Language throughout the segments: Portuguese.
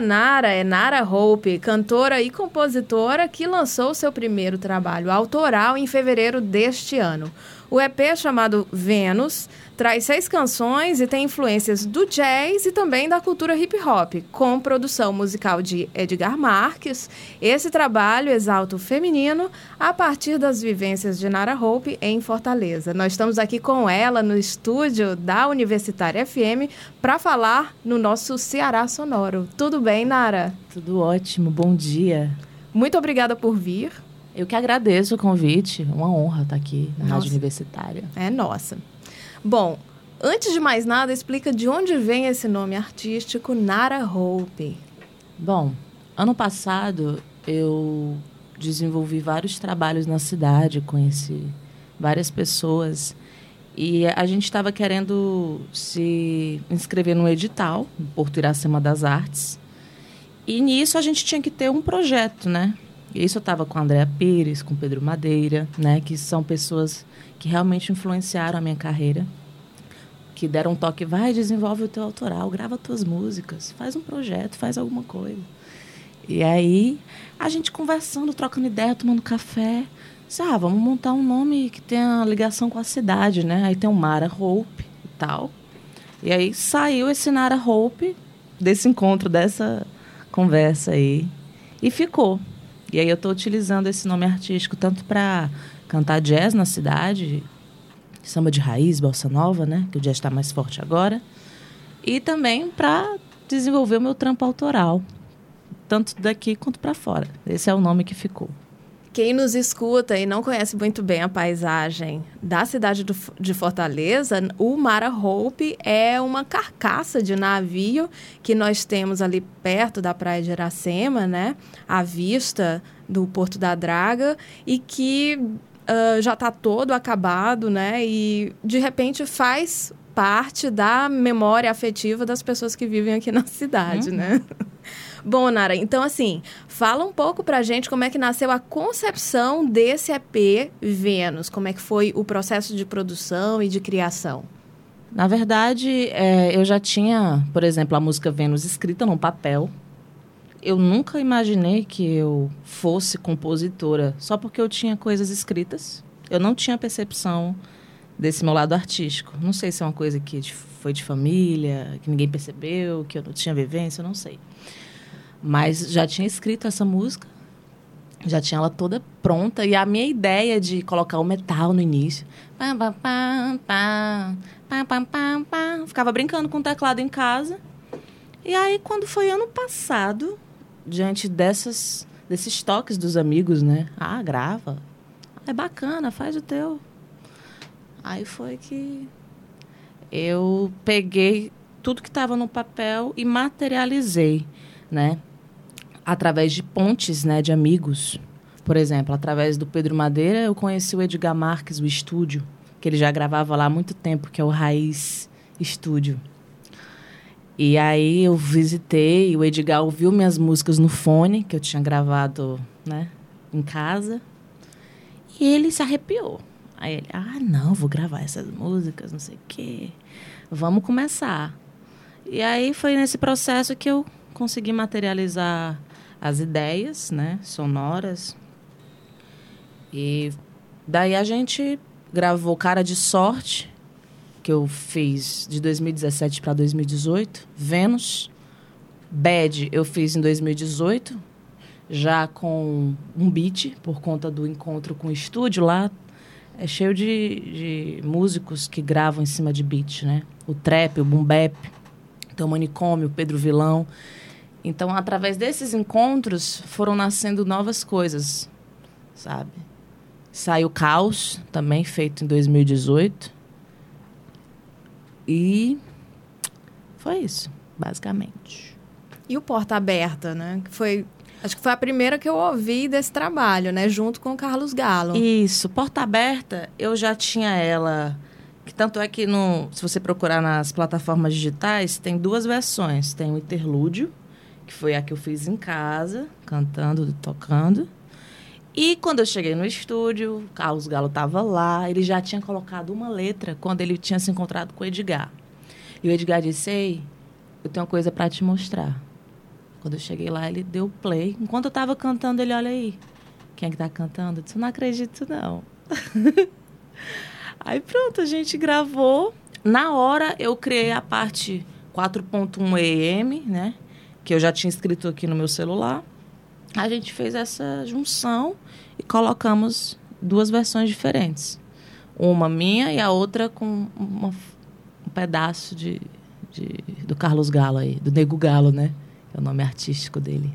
Nara é Nara Hope, cantora e compositora que lançou seu primeiro trabalho autoral em fevereiro deste ano. O EP chamado Vênus traz seis canções e tem influências do jazz e também da cultura hip hop, com produção musical de Edgar Marques. Esse trabalho exalta o feminino a partir das vivências de Nara Hope em Fortaleza. Nós estamos aqui com ela no estúdio da Universitária FM para falar no nosso Ceará Sonoro. Tudo bem, Nara? Tudo ótimo, bom dia. Muito obrigada por vir. Eu que agradeço o convite, uma honra estar aqui na Nossa. Rádio Universitária. É nossa. Bom, antes de mais nada, explica de onde vem esse nome artístico Nara Hope. Bom, ano passado eu desenvolvi vários trabalhos na cidade, conheci várias pessoas e a gente estava querendo se inscrever no edital, Porto Iracema das Artes. E nisso a gente tinha que ter um projeto, né? Isso eu estava com a Andréa Pires, com Pedro Madeira, né? Que são pessoas que realmente influenciaram a minha carreira, que deram um toque, vai, desenvolve o teu autoral, grava tuas músicas, faz um projeto, faz alguma coisa. E aí, a gente conversando, trocando ideia, tomando café, disse, ah, vamos montar um nome que tenha ligação com a cidade, né? Aí tem o Mara Hope e tal. E aí saiu esse Nara Hope desse encontro, dessa conversa aí. E ficou. E aí eu estou utilizando esse nome artístico tanto para cantar jazz na cidade, samba de raiz, bossa nova, né? Que o jazz está mais forte agora. E também para desenvolver o meu trampo autoral, tanto daqui quanto para fora. Esse é o nome que ficou. Quem nos escuta e não conhece muito bem a paisagem da cidade de Fortaleza, o Mara Hope é uma carcaça de navio que nós temos ali perto da praia de Iracema, né? À vista do Porto da Draga e que uh, já está todo acabado, né? E de repente faz parte da memória afetiva das pessoas que vivem aqui na cidade, uhum. né? Bom, Nara, então assim, fala um pouco pra gente como é que nasceu a concepção desse EP Vênus, como é que foi o processo de produção e de criação. Na verdade, é, eu já tinha, por exemplo, a música Vênus escrita num papel, eu nunca imaginei que eu fosse compositora só porque eu tinha coisas escritas. Eu não tinha percepção desse meu lado artístico. Não sei se é uma coisa que foi de família, que ninguém percebeu, que eu não tinha vivência, eu não sei. Mas já tinha escrito essa música, já tinha ela toda pronta e a minha ideia de colocar o metal no início, ficava brincando com o teclado em casa. E aí quando foi ano passado, diante dessas desses toques dos amigos, né? Ah, grava. É bacana, faz o teu. Aí foi que eu peguei tudo que estava no papel e materializei, né? Através de pontes, né, de amigos. Por exemplo, através do Pedro Madeira, eu conheci o Edgar Marques, o estúdio, que ele já gravava lá há muito tempo, que é o Raiz Estúdio. E aí eu visitei, o Edgar ouviu minhas músicas no fone, que eu tinha gravado, né, em casa. E ele se arrepiou. Aí ele, ah, não, vou gravar essas músicas, não sei o quê. Vamos começar. E aí foi nesse processo que eu consegui materializar as ideias, né, sonoras. E daí a gente gravou Cara de Sorte, que eu fiz de 2017 para 2018, Vênus. Bad eu fiz em 2018, já com um beat, por conta do encontro com o estúdio lá. É cheio de, de músicos que gravam em cima de beat, né? O trap, o boom bap, então manicômio, o Pedro Vilão. Então, através desses encontros, foram nascendo novas coisas, sabe? Saiu Caos, também feito em 2018. E foi isso, basicamente. E o Porta Aberta, né? Que foi Acho que foi a primeira que eu ouvi desse trabalho, né? Junto com o Carlos Galo. Isso. Porta Aberta, eu já tinha ela. Que tanto é que no, se você procurar nas plataformas digitais, tem duas versões. Tem o interlúdio, que foi a que eu fiz em casa, cantando, tocando. E quando eu cheguei no estúdio, Carlos Galo estava lá, ele já tinha colocado uma letra quando ele tinha se encontrado com o Edgar. E o Edgar disse: Ei, eu tenho uma coisa para te mostrar. Quando eu cheguei lá, ele deu play. Enquanto eu tava cantando, ele, olha aí, quem é que tá cantando? Eu disse, não acredito, não. aí pronto, a gente gravou. Na hora, eu criei a parte 4.1 EM, né? Que eu já tinha escrito aqui no meu celular. A gente fez essa junção e colocamos duas versões diferentes. Uma minha e a outra com uma, um pedaço de, de, do Carlos Galo aí, do Nego Galo, né? É o nome artístico dele.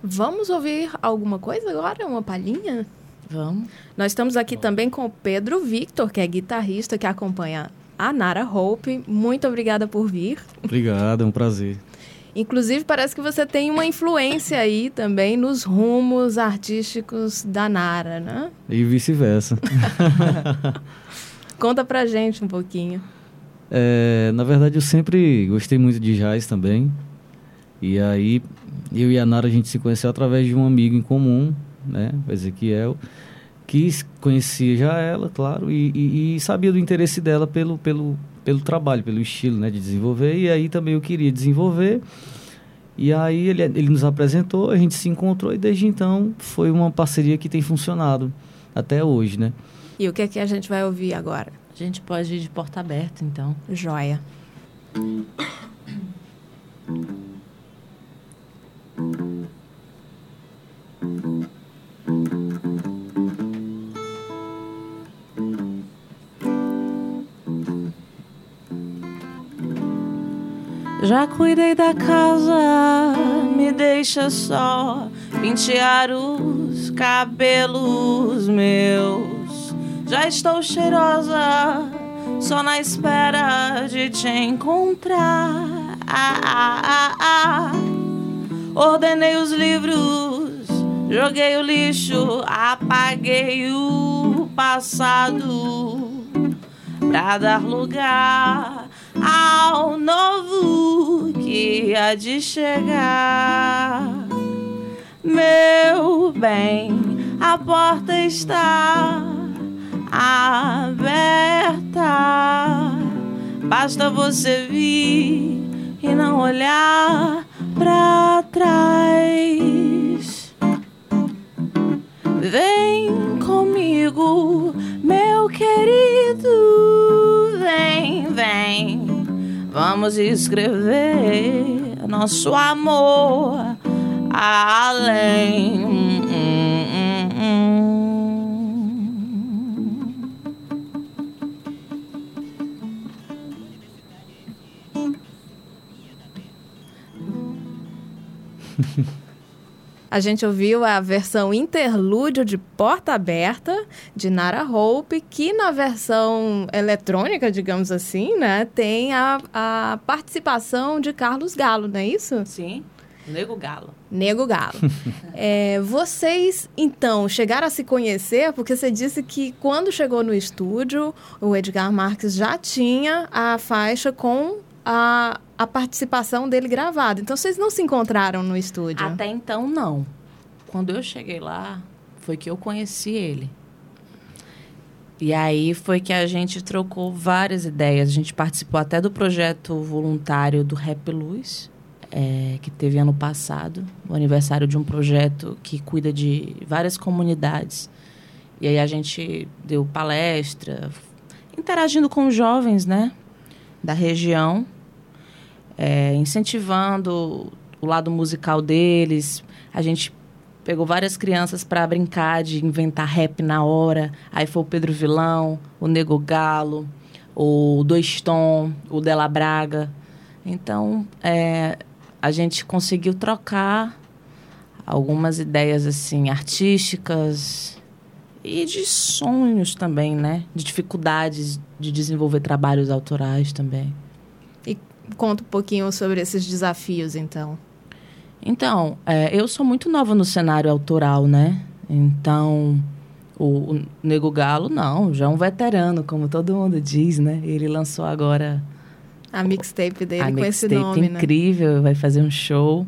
Vamos ouvir alguma coisa agora? Uma palhinha? Vamos. Nós estamos aqui também com o Pedro Victor, que é guitarrista que acompanha a Nara Hope. Muito obrigada por vir. Obrigado, é um prazer. Inclusive, parece que você tem uma influência aí também nos rumos artísticos da Nara, né? E vice-versa. Conta pra gente um pouquinho. É, na verdade, eu sempre gostei muito de jazz também. E aí, eu e a Nara, a gente se conheceu através de um amigo em comum, né? O Ezequiel, que conhecia já ela, claro, e, e, e, sabia do interesse dela pelo, pelo, pelo trabalho, pelo estilo, né? De desenvolver. E aí também eu queria desenvolver. E aí ele, ele nos apresentou, a gente se encontrou e desde então foi uma parceria que tem funcionado até hoje, né? E o que é que a gente vai ouvir agora? A gente pode ir de porta aberta, então. Joia. Já cuidei da casa, me deixa só pentear os cabelos meus. Já estou cheirosa, só na espera de te encontrar. Ah, ah, ah. Ordenei os livros, joguei o lixo, apaguei o passado pra dar lugar ao novo que há de chegar. Meu bem, a porta está aberta. Basta você vir e não olhar pra trás. Vem comigo, meu querido. Vem, vem. Vamos escrever nosso amor além. A gente ouviu a versão interlúdio de Porta Aberta, de Nara Hope, que na versão eletrônica, digamos assim, né, tem a, a participação de Carlos Galo, não é isso? Sim. Nego Galo. Nego Galo. é, vocês, então, chegaram a se conhecer, porque você disse que quando chegou no estúdio, o Edgar Marques já tinha a faixa com a, a participação dele gravada. Então, vocês não se encontraram no estúdio? Até então, não. Quando eu cheguei lá, foi que eu conheci ele. E aí foi que a gente trocou várias ideias. A gente participou até do projeto voluntário do Rap Luz, é, que teve ano passado, o aniversário de um projeto que cuida de várias comunidades. E aí a gente deu palestra, interagindo com jovens, né, da região, é, incentivando o lado musical deles. A gente pegou várias crianças para brincar de inventar rap na hora. Aí foi o Pedro Vilão, o Nego Galo, o Dois Tom, o Della Braga. Então, é, a gente conseguiu trocar algumas ideias assim artísticas e de sonhos também, né? De dificuldades de desenvolver trabalhos autorais também. Conta um pouquinho sobre esses desafios, então. Então, é, eu sou muito nova no cenário autoral, né? Então, o, o Nego Galo, não, já é um veterano, como todo mundo diz, né? Ele lançou agora a mixtape dele a com esse nome, incrível, né? vai fazer um show.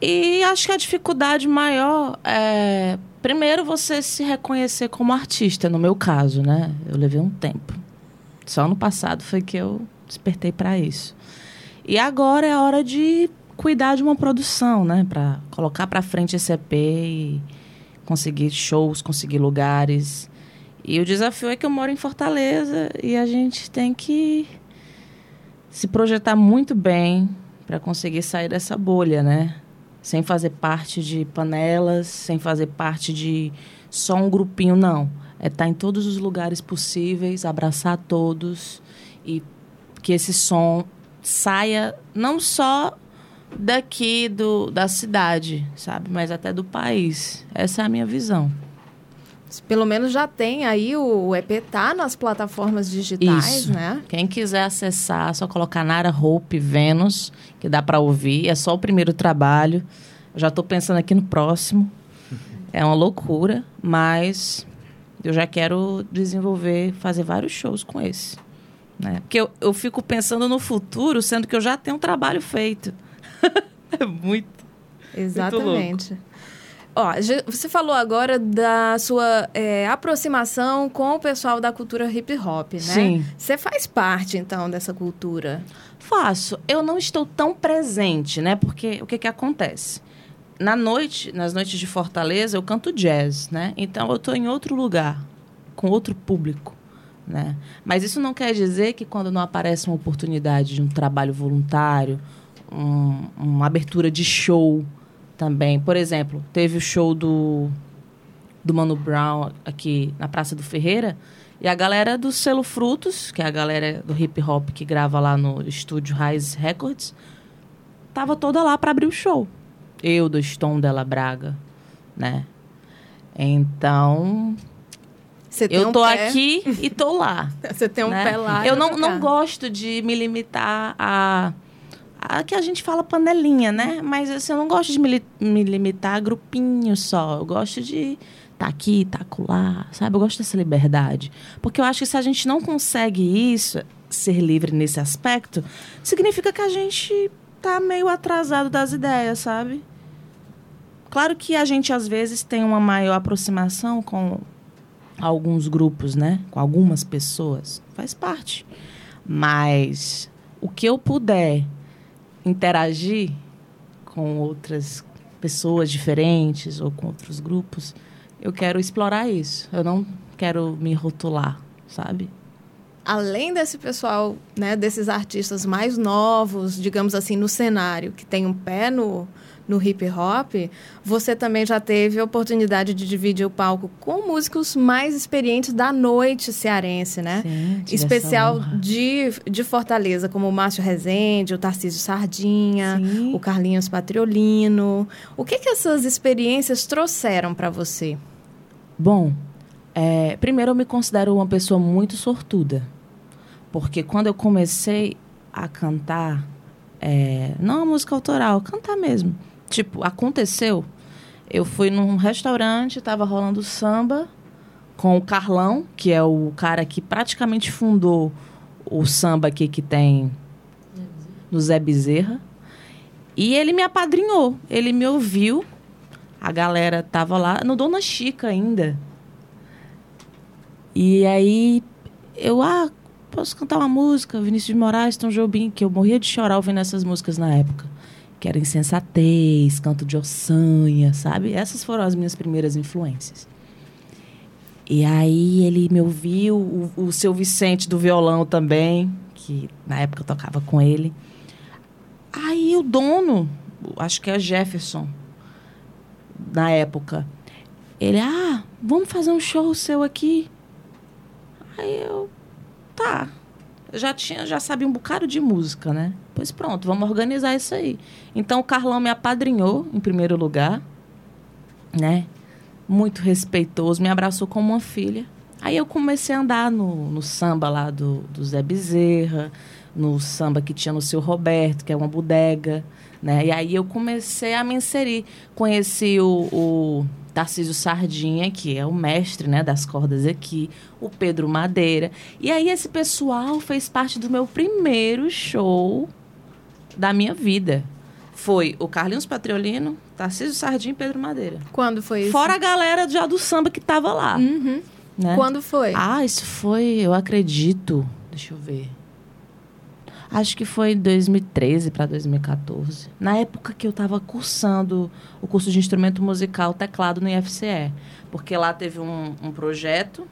E acho que a dificuldade maior é, primeiro, você se reconhecer como artista, no meu caso, né? Eu levei um tempo. Só no passado foi que eu despertei para isso. E agora é hora de cuidar de uma produção, né? Para colocar para frente esse EP e conseguir shows, conseguir lugares. E o desafio é que eu moro em Fortaleza e a gente tem que se projetar muito bem para conseguir sair dessa bolha, né? Sem fazer parte de panelas, sem fazer parte de só um grupinho, não. É estar tá em todos os lugares possíveis, abraçar todos e que esse som saia não só daqui do, da cidade, sabe? Mas até do país. Essa é a minha visão. Pelo menos já tem aí o EP tá nas plataformas digitais, Isso. né? Quem quiser acessar, é só colocar Nara Hope Vênus, que dá para ouvir. É só o primeiro trabalho. Eu já estou pensando aqui no próximo. É uma loucura, mas eu já quero desenvolver, fazer vários shows com esse. Né? Porque eu, eu fico pensando no futuro, sendo que eu já tenho um trabalho feito. é muito. Exatamente. Muito Ó, você falou agora da sua é, aproximação com o pessoal da cultura hip hop, né? Sim. Você faz parte, então, dessa cultura? Faço. Eu não estou tão presente, né? Porque o que, que acontece? Na noite, nas noites de Fortaleza, eu canto jazz, né? Então eu estou em outro lugar, com outro público. Né? Mas isso não quer dizer que quando não aparece uma oportunidade de um trabalho voluntário, um, uma abertura de show também. Por exemplo, teve o show do, do Mano Brown aqui na Praça do Ferreira. E a galera do Selo Frutos, que é a galera do hip hop que grava lá no estúdio Rise Records, tava toda lá para abrir o show. Eu, do Stone Della Braga, né? Então, eu tô aqui e tô lá. Você tem um né? pé lá. Eu não, não gosto de me limitar a que a gente fala panelinha, né? Mas assim, eu não gosto de me, me limitar a grupinho só. Eu gosto de tá aqui, tá lá, sabe? Eu gosto dessa liberdade. Porque eu acho que se a gente não consegue isso, ser livre nesse aspecto, significa que a gente tá meio atrasado das ideias, sabe? Claro que a gente às vezes tem uma maior aproximação com alguns grupos, né? Com algumas pessoas. Faz parte. Mas o que eu puder interagir com outras pessoas diferentes ou com outros grupos, eu quero explorar isso. Eu não quero me rotular, sabe? Além desse pessoal, né, desses artistas mais novos, digamos assim, no cenário, que tem um pé no, no hip hop, você também já teve a oportunidade de dividir o palco com músicos mais experientes da noite cearense, né? Sim, Especial de, de Fortaleza, como o Márcio Rezende, o Tarcísio Sardinha, Sim. o Carlinhos Patriolino. O que, que essas experiências trouxeram para você? Bom, é, primeiro eu me considero uma pessoa muito sortuda. Porque quando eu comecei a cantar, é, não a música autoral, cantar mesmo tipo, aconteceu. Eu fui num restaurante, tava rolando samba com o Carlão, que é o cara que praticamente fundou o samba aqui que tem no Zé Bezerra. E ele me apadrinhou, ele me ouviu. A galera tava lá, no Dona Chica ainda. E aí eu, ah, posso cantar uma música? Vinícius de Moraes, Tom Jobim, que eu morria de chorar ouvindo essas músicas na época que era Insensatez, Canto de Ossanha, sabe? Essas foram as minhas primeiras influências. E aí ele me ouviu, o, o seu Vicente do violão também, que na época eu tocava com ele. Aí o dono, acho que é Jefferson, na época, ele, ah, vamos fazer um show seu aqui. Aí eu, tá. Já tinha, já sabia um bocado de música, né? Pois pronto, vamos organizar isso aí. Então o Carlão me apadrinhou em primeiro lugar, né? Muito respeitoso, me abraçou como uma filha. Aí eu comecei a andar no, no samba lá do, do Zé Bezerra, no samba que tinha no seu Roberto, que é uma bodega, né? E aí eu comecei a me inserir. Conheci o, o Tarcísio Sardinha, que é o mestre né, das cordas aqui, o Pedro Madeira. E aí esse pessoal fez parte do meu primeiro show da minha vida. Foi o Carlinhos Patriolino, Tarcísio Sardinha e Pedro Madeira. Quando foi isso? Fora a galera já do samba que tava lá. Uhum. Né? Quando foi? Ah, isso foi, eu acredito. Deixa eu ver. Acho que foi 2013 para 2014. Na época que eu estava cursando o curso de instrumento musical teclado no IFCE. Porque lá teve um, um projeto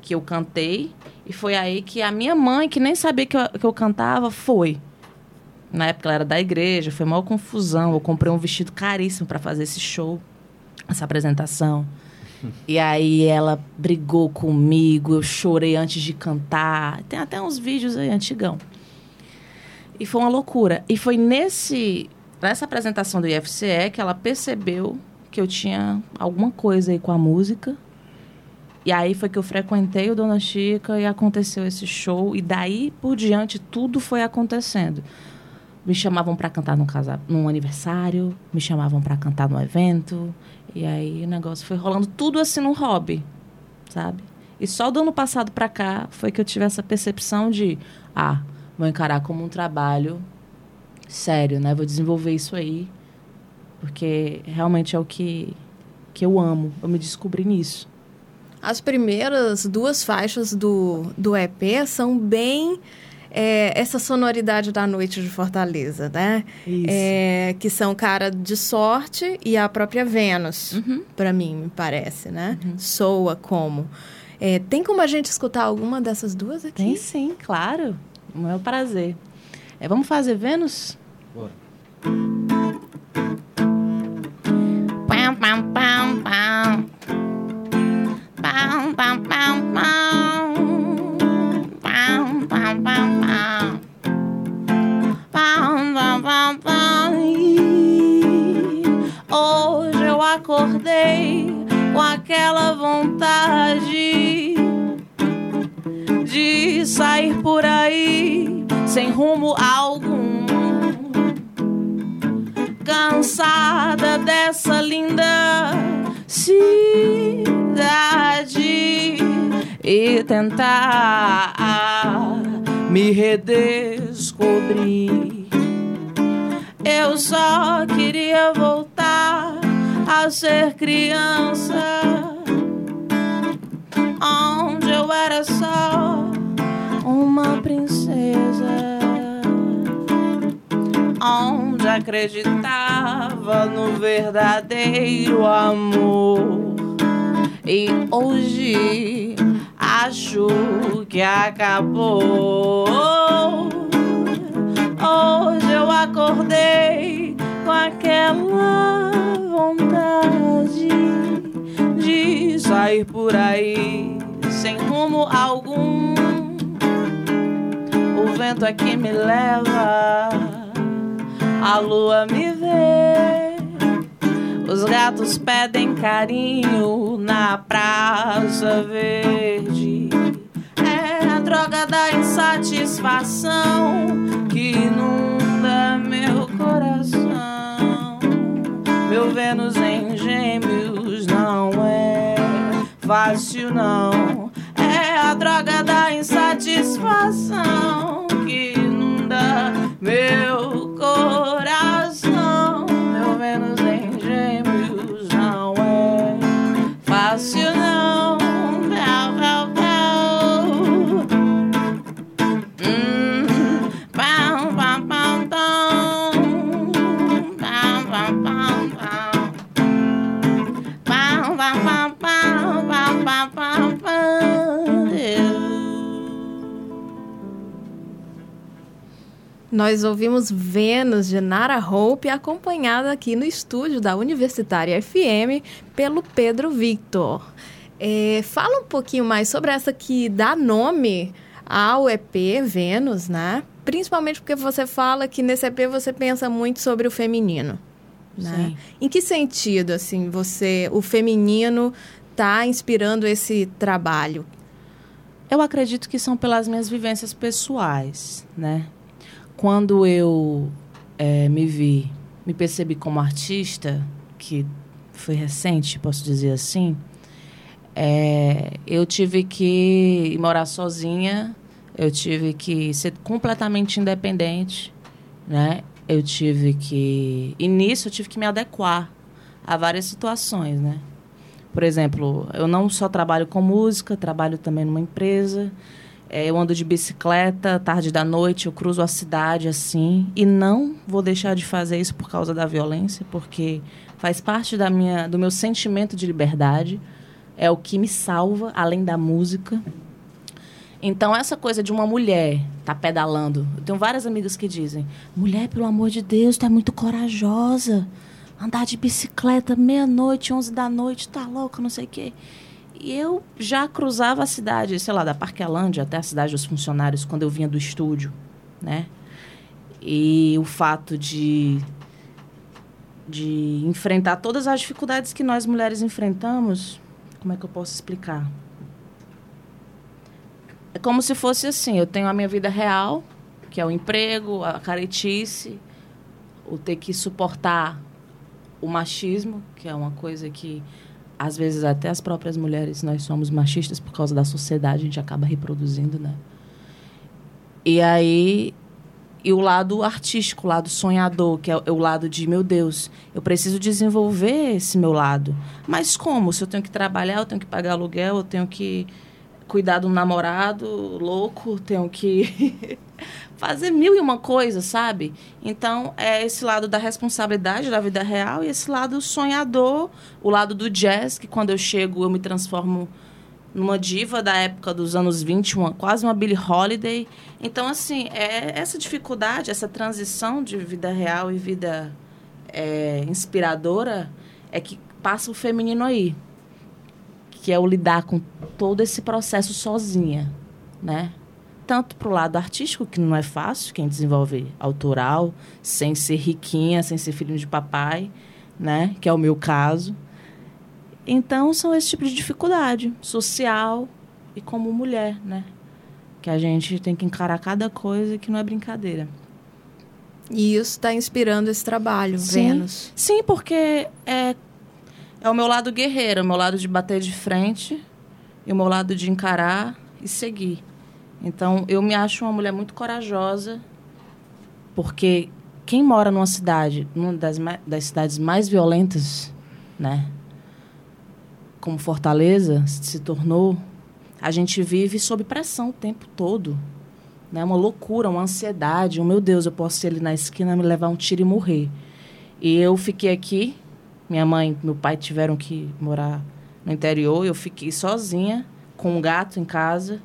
que eu cantei e foi aí que a minha mãe, que nem sabia que eu, que eu cantava, foi. Na época ela era da igreja, foi maior confusão. Eu comprei um vestido caríssimo para fazer esse show, essa apresentação. E aí ela brigou comigo, eu chorei antes de cantar. Tem até uns vídeos aí antigão. E foi uma loucura. E foi nesse nessa apresentação do IFCE que ela percebeu que eu tinha alguma coisa aí com a música. E aí foi que eu frequentei o Dona Chica e aconteceu esse show. E daí por diante tudo foi acontecendo. Me chamavam para cantar num, casa, num aniversário, me chamavam para cantar num evento. E aí o negócio foi rolando tudo assim num hobby, sabe? E só do ano passado para cá foi que eu tive essa percepção de, ah, vou encarar como um trabalho sério, né? Vou desenvolver isso aí, porque realmente é o que, que eu amo. Eu me descobri nisso. As primeiras duas faixas do, do EP são bem é, essa sonoridade da noite de Fortaleza, né? Isso. É, que são Cara de Sorte e a própria Vênus, Uhum. para mim, me parece, né? Soa como. É, tem como a gente escutar alguma dessas duas aqui? Tem sim, claro. O meu prazer. É, vamos fazer Vênus? Bora. Pam, pam, pam, pam. Pam, pam, pam, pam. Pam, pam, pam, pam. Pam, pam, pam, pam. Hoje eu acordei com aquela vontade de sair por sem rumo algum cansada dessa linda cidade e tentar me redescobrir. Eu só queria voltar a ser criança, onde eu era só uma princesa onde acreditava no verdadeiro amor. E hoje acho que acabou. Hoje eu acordei com aquela vontade de sair por aí sem rumo algum. O vento é que me leva a lua me vê. Os gatos pedem carinho na Praça Verde. É a droga da insatisfação que inunda meu coração. Meu Vênus em gêmeos não é fácil, não. É a droga da insatisfação meu Nós ouvimos Vênus de Nara Hope, acompanhada aqui no estúdio da Universitária FM pelo Pedro Victor. É, fala um pouquinho mais sobre essa que dá nome ao EP Vênus, né? Principalmente porque você fala que nesse EP você pensa muito sobre o feminino. Né? Sim. Em que sentido, assim, você, o feminino está inspirando esse trabalho? Eu acredito que são pelas minhas vivências pessoais, né? Quando eu eh, me vi, me percebi como artista, que foi recente, posso dizer assim, eh, eu tive que morar sozinha, eu tive que ser completamente independente, né? Eu tive que... E nisso eu tive que me adequar a várias situações, né? Por exemplo, eu não só trabalho com música, trabalho também numa empresa. É, eu ando de bicicleta, tarde da noite, eu cruzo a cidade assim. E não vou deixar de fazer isso por causa da violência, porque faz parte da minha, do meu sentimento de liberdade. É o que me salva, além da música. Então, essa coisa de uma mulher tá pedalando. Eu tenho várias amigas que dizem: mulher, pelo amor de Deus, tu é muito corajosa. Andar de bicicleta meia-noite, onze da noite, tá louca, não sei o quê. E eu já cruzava a cidade, sei lá, da Parquelândia até a cidade dos funcionários quando eu vinha do estúdio, né? E o fato de de enfrentar todas as dificuldades que nós mulheres enfrentamos, como é que eu posso explicar? É como se fosse assim, eu tenho a minha vida real, que é o emprego, a caretice, o ter que suportar o machismo, que é uma coisa que às vezes até as próprias mulheres nós somos machistas por causa da sociedade, a gente acaba reproduzindo, né? E aí e o lado artístico, o lado sonhador, que é o lado de, meu Deus, eu preciso desenvolver esse meu lado. Mas como? Se eu tenho que trabalhar, eu tenho que pagar aluguel, eu tenho que cuidar do namorado louco, tenho que fazer mil e uma coisas, sabe? Então, é esse lado da responsabilidade da vida real e esse lado sonhador, o lado do jazz, que quando eu chego eu me transformo numa diva da época dos anos 20, uma, quase uma Billie Holiday. Então, assim, é essa dificuldade, essa transição de vida real e vida é, inspiradora é que passa o feminino aí que é o lidar com todo esse processo sozinha, né? Tanto para o lado artístico, que não é fácil, quem desenvolve autoral, sem ser riquinha, sem ser filho de papai, né? Que é o meu caso. Então, são esse tipo de dificuldade social e como mulher, né? Que a gente tem que encarar cada coisa que não é brincadeira. E isso está inspirando esse trabalho, sim, Vênus. Sim, porque é, é o meu lado guerreiro, o meu lado de bater de frente e o meu lado de encarar e seguir. Então, eu me acho uma mulher muito corajosa, porque quem mora numa cidade, numa das, das cidades mais violentas, né? Como Fortaleza se tornou, a gente vive sob pressão o tempo todo. Né? Uma loucura, uma ansiedade. Um, meu Deus, eu posso ir ali na esquina, me levar um tiro e morrer. E eu fiquei aqui minha mãe e meu pai tiveram que morar no interior. Eu fiquei sozinha, com um gato em casa.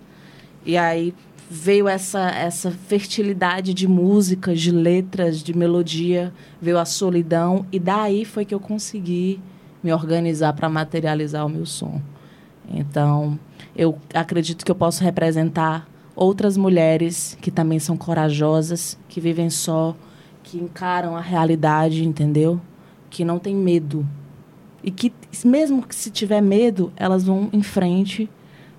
E aí veio essa, essa fertilidade de músicas, de letras, de melodia, veio a solidão. E daí foi que eu consegui me organizar para materializar o meu som. Então, eu acredito que eu posso representar outras mulheres que também são corajosas, que vivem só, que encaram a realidade, entendeu? Que não tem medo. E que, mesmo que se tiver medo, elas vão em frente,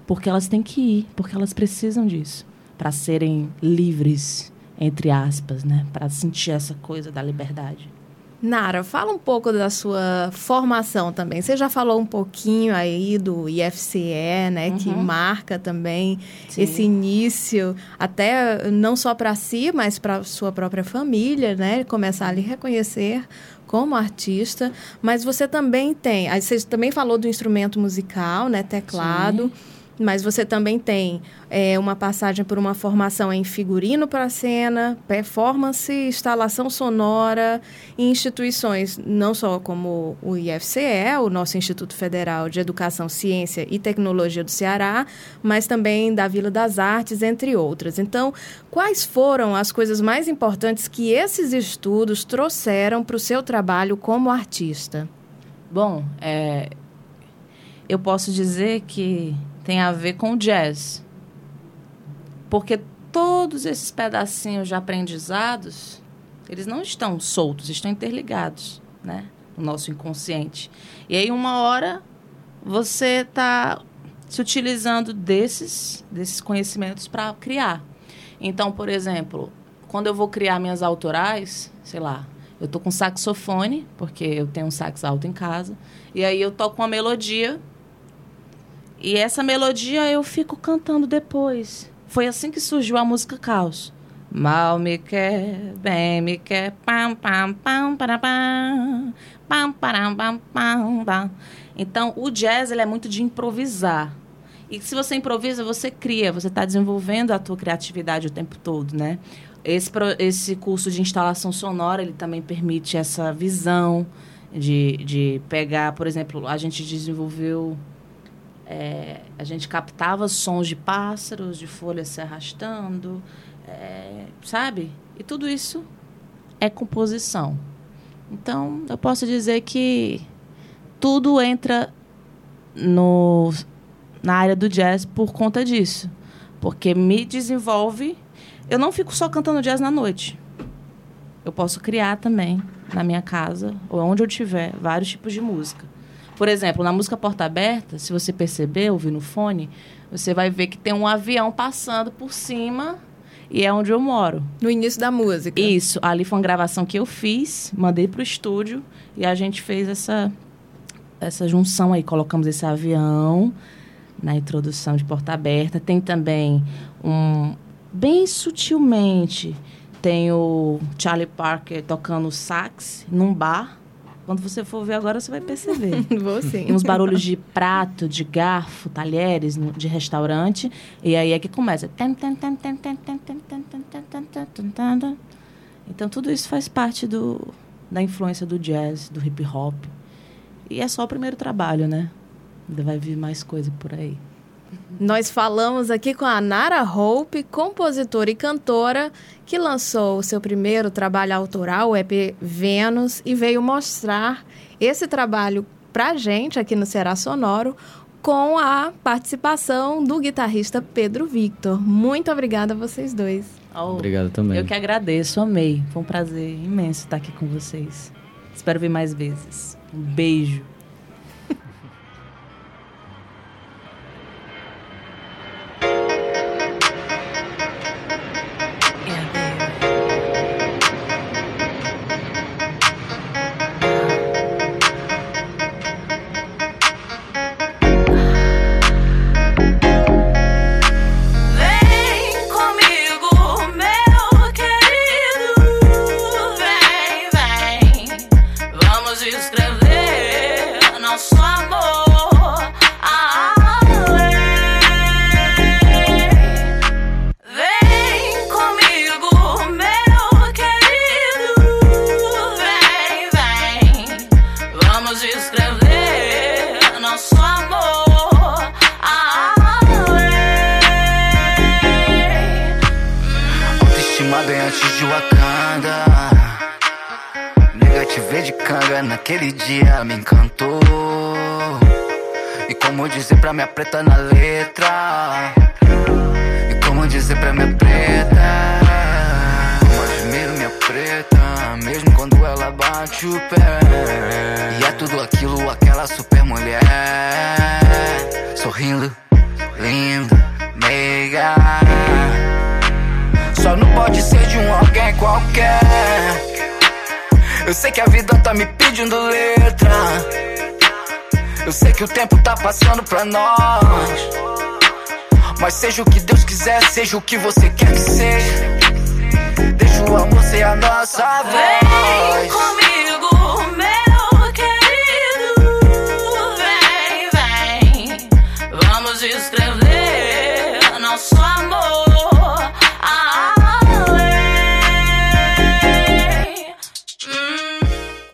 porque elas têm que ir, porque elas precisam disso, para serem livres, entre aspas, né? Para sentir essa coisa da liberdade. Nara, fala um pouco da sua formação também. Você já falou um pouquinho aí do IFCE, né, uhum. que marca também Sim. esse início, até não só para si, mas para sua própria família, né, começar a lhe reconhecer como artista, mas você também tem, você também falou do instrumento musical, né, teclado. Sim. Mas você também tem é, uma passagem por uma formação em figurino para cena, performance, instalação sonora em instituições não só como o IFCE, o nosso Instituto Federal de Educação, Ciência e Tecnologia do Ceará, mas também da Vila das Artes, entre outras. Então, quais foram as coisas mais importantes que esses estudos trouxeram para o seu trabalho como artista? Bom, é, eu posso dizer que tem a ver com jazz. Porque todos esses pedacinhos de aprendizados, eles não estão soltos, estão interligados, né? No nosso inconsciente. E aí, uma hora, você está se utilizando desses, desses conhecimentos para criar. Então, por exemplo, quando eu vou criar minhas autorais, sei lá, eu tô com saxofone, porque eu tenho um sax alto em casa, e aí eu toco uma melodia e essa melodia eu fico cantando depois. Foi assim que surgiu a música Caos. Mal me quer, bem me quer, pam, pam, pam, para, pam, pam, pam, pam, pam. Então, o jazz ele é muito de improvisar. E se você improvisa, você cria, você está desenvolvendo a tua criatividade o tempo todo, né? Esse, esse curso de instalação sonora, ele também permite essa visão de, de pegar, por exemplo, a gente desenvolveu... É, a gente captava sons de pássaros, de folhas se arrastando, é, sabe? E tudo isso é composição. Então, eu posso dizer que tudo entra no, na área do jazz por conta disso. Porque me desenvolve. Eu não fico só cantando jazz na noite. Eu posso criar também na minha casa, ou onde eu tiver, vários tipos de música. Por exemplo, na música Porta Aberta, se você perceber, ouvir no fone, você vai ver que tem um avião passando por cima e é onde eu moro. No início da música. Isso. Ali foi uma gravação que eu fiz, mandei para o estúdio e a gente fez essa, essa junção aí. Colocamos esse avião na introdução de Porta Aberta. Tem também um. Bem sutilmente, tem o Charlie Parker tocando sax num bar quando você for ver agora, você vai perceber. Vou sim. uns barulhos de prato, de garfo, talheres de restaurante. E aí é que começa. Então, tudo isso faz parte do, da influência do jazz, do hip hop. E é só o primeiro trabalho, né? Ainda vai vir mais coisa por aí. Nós falamos aqui com a Nara Hope, compositora e cantora, que lançou o seu primeiro trabalho autoral, o EP Vênus, e veio mostrar esse trabalho pra gente aqui no Ceará Sonoro, com a participação do guitarrista Pedro Victor. Muito obrigada a vocês dois. Oh, Obrigado também. Eu que agradeço, amei. Foi um prazer imenso estar aqui com vocês. Espero ver mais vezes. Um beijo. Minha preta na letra? E como dizer pra minha preta? Como admiro minha preta, mesmo quando ela bate o pé. E é tudo aquilo, aquela super mulher. Sorrindo, lindo, meiga. Só não pode ser de um alguém qualquer. Eu sei que a vida tá me pedindo letra. Eu sei que o tempo tá passando pra nós. Mas seja o que Deus quiser, seja o que você quer que seja. Deixa o amor ser a nossa voz.